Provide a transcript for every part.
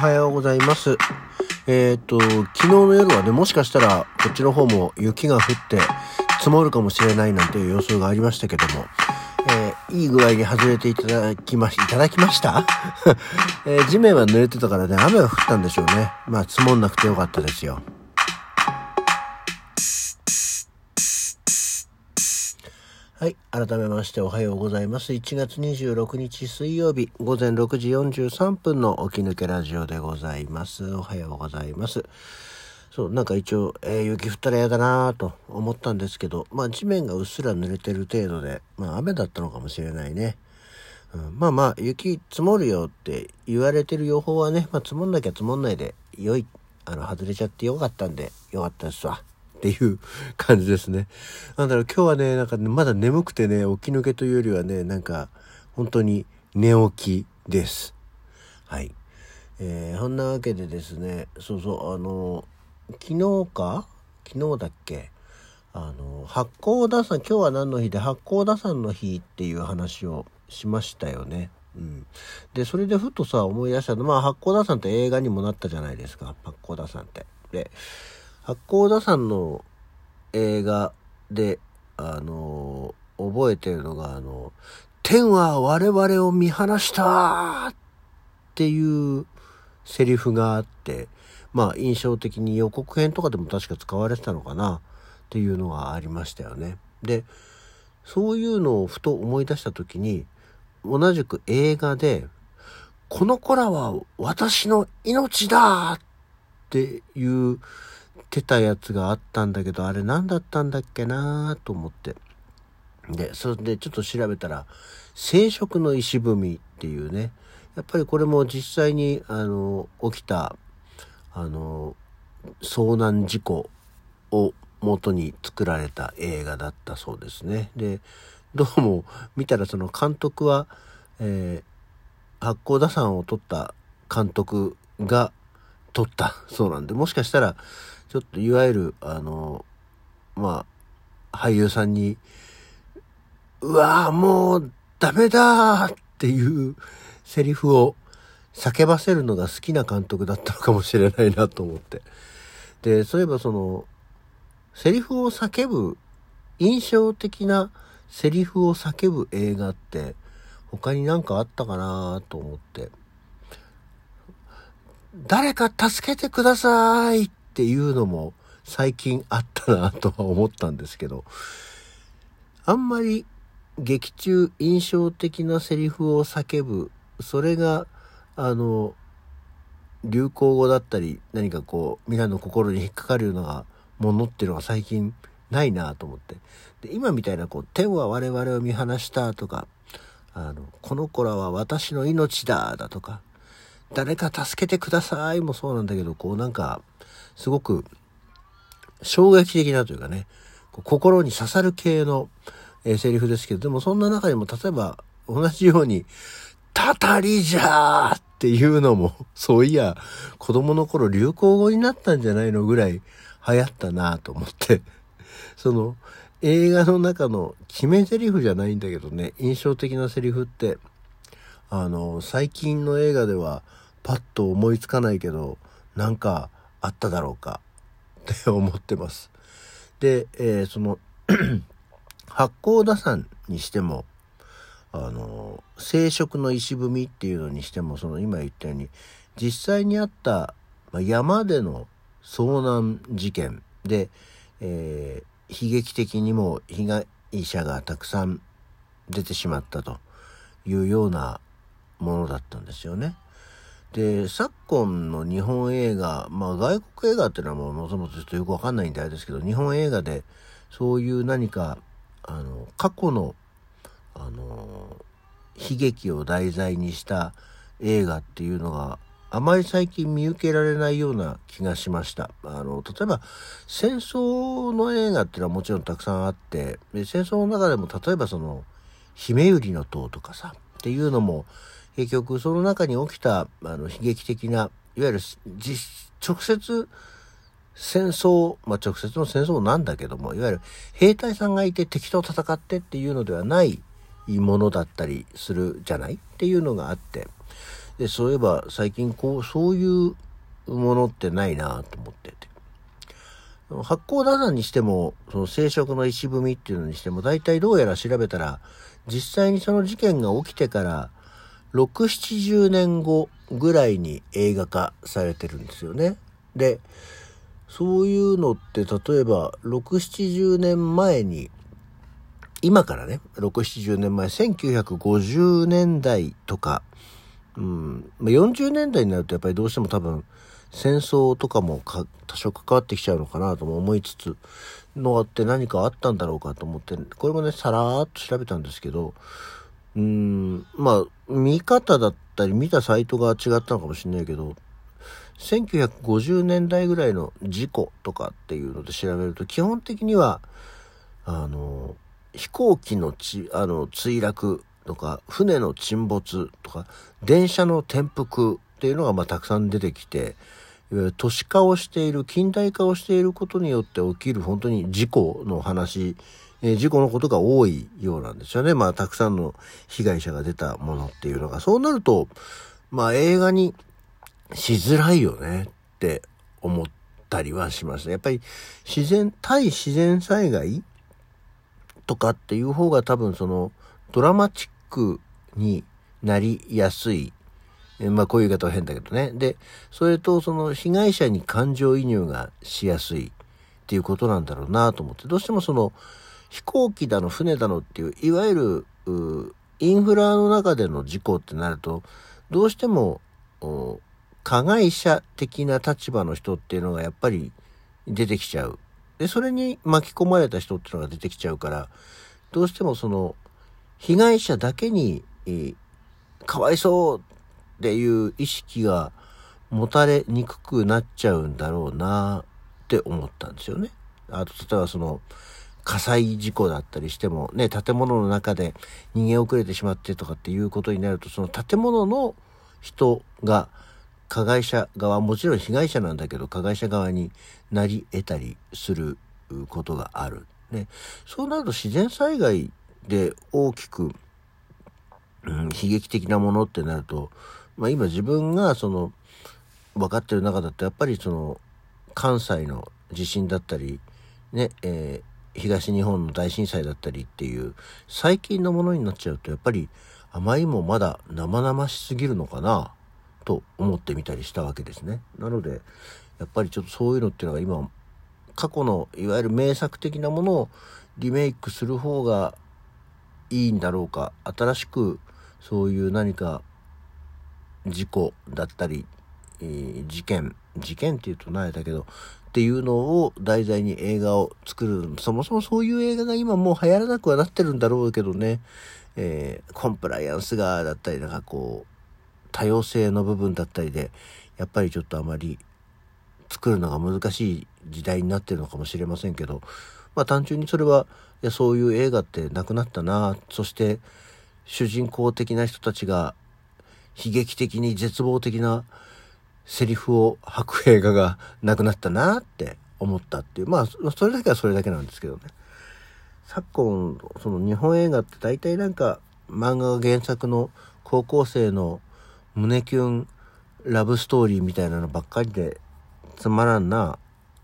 はようございます。えっ、と、昨日の夜はね、もしかしたらこっちの方も雪が降って積もるかもしれないなんていう予想がありましたけども、えーいい具合に外れていただきまし、いただきました、えー地面は濡れてたからね、雨が降ったんでしょうね。まあ、積もんなくてよかったですよ。はい。改めましておはようございます。1月26日水曜日午前6時43分の起き抜けラジオでございます。おはようございます。そう、なんか一応、えー雪降ったら嫌だなぁと思ったんですけど、まあ地面がうっすら濡れてる程度で、まあ雨だったのかもしれないね。うん、まあまあ、雪積もるよって言われてる予報はね、まあ積もんなきゃ積もんないで、良い、あの、外れちゃってよかったんで、よかったですわ。っていう感じですね。なんだろう、今日はね、なんかね、まだ眠くてね、起き抜けというよりはね、なんか、本当に寝起きです。はい。えー、そんなわけでですね、そうそう、あの、昨日か？昨日だっけ？あの、発酵打算、今日は何の日で発酵打算の日っていう話をしましたよね。うん。で、それでふとさ、思い出したの、まあ、発酵打算って映画にもなったじゃないですか。発酵打算って。で、八甲田山の映画で、あの覚えてるのが、あの、天は我々を見放したっていうセリフがあって、まあ印象的に予告編とかでも確か使われてたのかなっていうのがありましたよね。で、そういうのをふと思い出した時に、同じく映画で、この子らは私の命だっていうてたやつがあったんだけど、あれ何だったんだっけなと思って。で、それでちょっと調べたら、生殖の石踏みっていうね、やっぱりこれも実際に、あの、起きた、あの、遭難事故を元に作られた映画だったそうですね。で、どうも見たらその監督は、えー八甲田山を撮った監督が撮ったそうなんで、もしかしたら、ちょっといわゆる、あの、まあ、俳優さんに、うわぁ、もうダメだーっていうセリフを叫ばせるのが好きな監督だったのかもしれないなと思って。で、そういえばその、セリフを叫ぶ、印象的なセリフを叫ぶ映画って、他になんかあったかなと思って。誰か助けてくださいっていうのも最近あったなとは思ったんですけど、あんまり劇中印象的なセリフを叫ぶ、それが、あの、流行語だったり、何かこう、皆の心に引っかかるようなものっていうのが最近ないなと思って。で、今みたいなこう、天は我々を見放したとか、あの、この子らは私の命だだとか、誰か助けてくださいもそうなんだけど、こうなんか、すごく衝撃的なというかね、心に刺さる系の、えーセリフですけど、でもそんな中にも例えば同じように、たたりじゃーっていうのも、そういや、子供の頃流行語になったんじゃないのぐらい流行ったなと思って、その映画の中の決め台詞じゃないんだけどね、印象的なセリフって、あの、最近の映画ではパッと思いつかないけど、なんかあっただろうか って思ってます。で、えーその、八甲田山にしても、あの、生殖の石踏みっていうのにしても、その今言ったように、実際にあった、山での遭難事件で、えー悲劇的にも被害者がたくさん出てしまったというようなものだったんですよね。で、昨今の日本映画、まあ外国映画っていうのはもうもともとちょっとよくわかんないんであれですけど、日本映画でそういう何か、あの、過去の、あの、悲劇を題材にした映画っていうのがあまり最近見受けられないような気がしました。あの、例えば戦争の映画っていうのはもちろんたくさんあって、で戦争の中でも例えばその、姫百合の塔とかさ、っていうのも、結局その中に起きたあの悲劇的な、いわゆる直接戦争、まあ、直接の戦争なんだけども、いわゆる兵隊さんがいて敵と戦ってっていうのではないものだったりするじゃないっていうのがあって、で、そういえば最近こう、そういうものってないなと思ってて。発光ダダにしても、その生殖の石踏みっていうのにしても、大体どうやら調べたら、実際にその事件が起きてから、6、70年後ぐらいに映画化されてるんですよね。で、そういうのって例えば6、70年前に、今からね、6、70年前、1950年代とか、うん、40年代になるとやっぱりどうしても多分戦争とかも多少関わってきちゃうのかなとも思いつつ、のあって何かあったんだろうかと思って、これもね、さらーっと調べたんですけど、うん、まあ、見方だったり見たサイトが違ったのかもしれないけど、1950年代ぐらいの事故とかっていうので調べると、基本的には、あの、飛行機のち、あの、墜落とか、船の沈没とか、電車の転覆っていうのがまあたくさん出てきて、いわゆる都市化をしている、近代化をしていることによって起きる本当に事故の話、え、事故のことが多いようなんですよね。まあたくさんの被害者が出たものっていうのが。そうなると、まあ映画にしづらいよねって思ったりはします。やっぱり自然、対自然災害とかっていう方が多分そのドラマチックになりやすい。まあこういう言い方は変だけどね。で、それとその被害者に感情移入がしやすいっていうことなんだろうなと思って、どうしてもその飛行機だの船だのっていう、いわゆるインフラの中での事故ってなると、どうしても加害者的な立場の人っていうのがやっぱり出てきちゃう。で、それに巻き込まれた人っていうのが出てきちゃうから、どうしてもその、被害者だけに、かわいそうっていう意識が持たれにくくなっちゃうんだろうなって思ったんですよね。あと、例えばその、火災事故だったりしても、ね、建物の中で逃げ遅れてしまってとかっていうことになると、その建物の人が、加害者側、もちろん被害者なんだけど、加害者側になり得たりすることがある。ね。そうなると自然災害で大きく、うん、悲劇的なものってなると、まあ今自分がその、分かってる中だとやっぱりその、関西の地震だったり、ね、え、東日本の大震災だったりっていう最近のものになっちゃうとやっぱりあまりもまだ生々しすぎるのかな？と思ってみたりしたわけですね。なので、やっぱりちょっとそういうのっていうのが今、過去のいわゆる名作的なものをリメイクする方がいいんだろうか、新しくそういう何か事故だったり、事件、事件っていうと慣れたけど、っていうのを題材に映画を作る。そもそもそういう映画が今もう流行らなくはなってるんだろうけどね、えー、コンプライアンスがだったり、なんかこう、多様性の部分だったりで、やっぱりちょっとあまり作るのが難しい時代になってるのかもしれませんけど、まあ単純にそれは、いや、そういう映画ってなくなったな、そして主人公的な人たちが悲劇的に絶望的なセリフを吐く映画がなくなったなって思ったっていう、まあ、それだけはそれだけなんですけどね。昨今、その日本映画って大体なんか漫画原作の高校生の胸キュンラブストーリーみたいなのばっかりでつまらんな。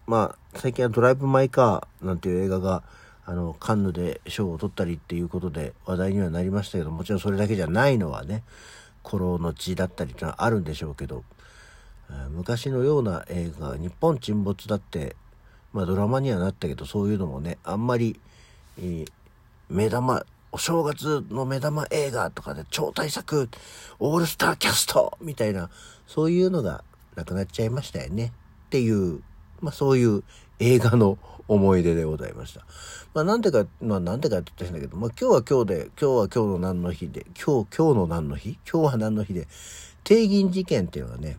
まあ、最近はドライブ・マイ・カーなんていう映画が、あの、カンヌで賞を取ったりっていうことで話題にはなりましたけど、もちろんそれだけじゃないのはね、古老の地だったりってのはあるんでしょうけど、昔のような映画、日本沈没だって、まあドラマにはなったけど、そういうのもね、あんまり、えー、目玉、お正月の目玉映画とかで超大作、オールスターキャストみたいな、そういうのがなくなっちゃいましたよね。っていう、まあそういう映画の思い出でございました。まあなんでか、まあなんでかって言ったんだけど、まあ今日は今日で、今日は今日の何の日で、今日、今日の何の日？今日は何の日で、定銀事件っていうのがね、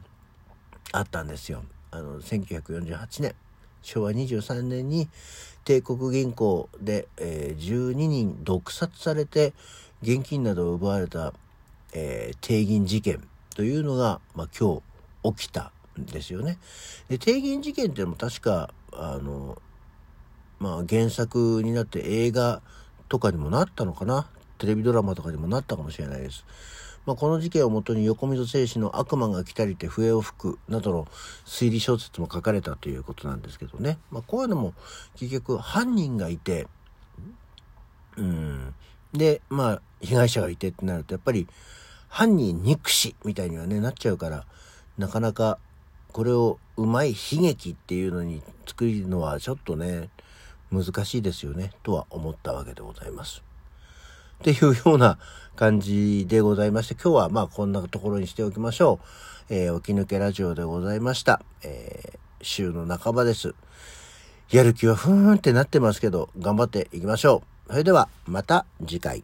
あったんですよ。あの、1948年。昭和23年に帝国銀行で、えー、12人毒殺されて現金などを奪われた、えー、定銀事件というのが、まあ、今日起きたんですよね。で定銀事件っていうのも確かあの、まあ、原作になって映画とかにもなったのかなテレビドラマとかにもなったかもしれないです。まあ、この事件をもとに横溝正史の悪魔が来たりて笛を吹くなどの推理小説も書かれたということなんですけどね。まあ、こういうのも結局犯人がいて、うん。で、まあ、被害者がいてってなると、やっぱり犯人憎しみたいにはね、なっちゃうから、なかなかこれをうまい悲劇っていうのに作るのはちょっとね、難しいですよね、とは思ったわけでございます。っていうような感じでございまして、今日はまあこんなところにしておきましょう。えー、起き抜けラジオでございました。えー、週の半ばです。やる気はふーんってなってますけど、頑張っていきましょう。それでは、また次回。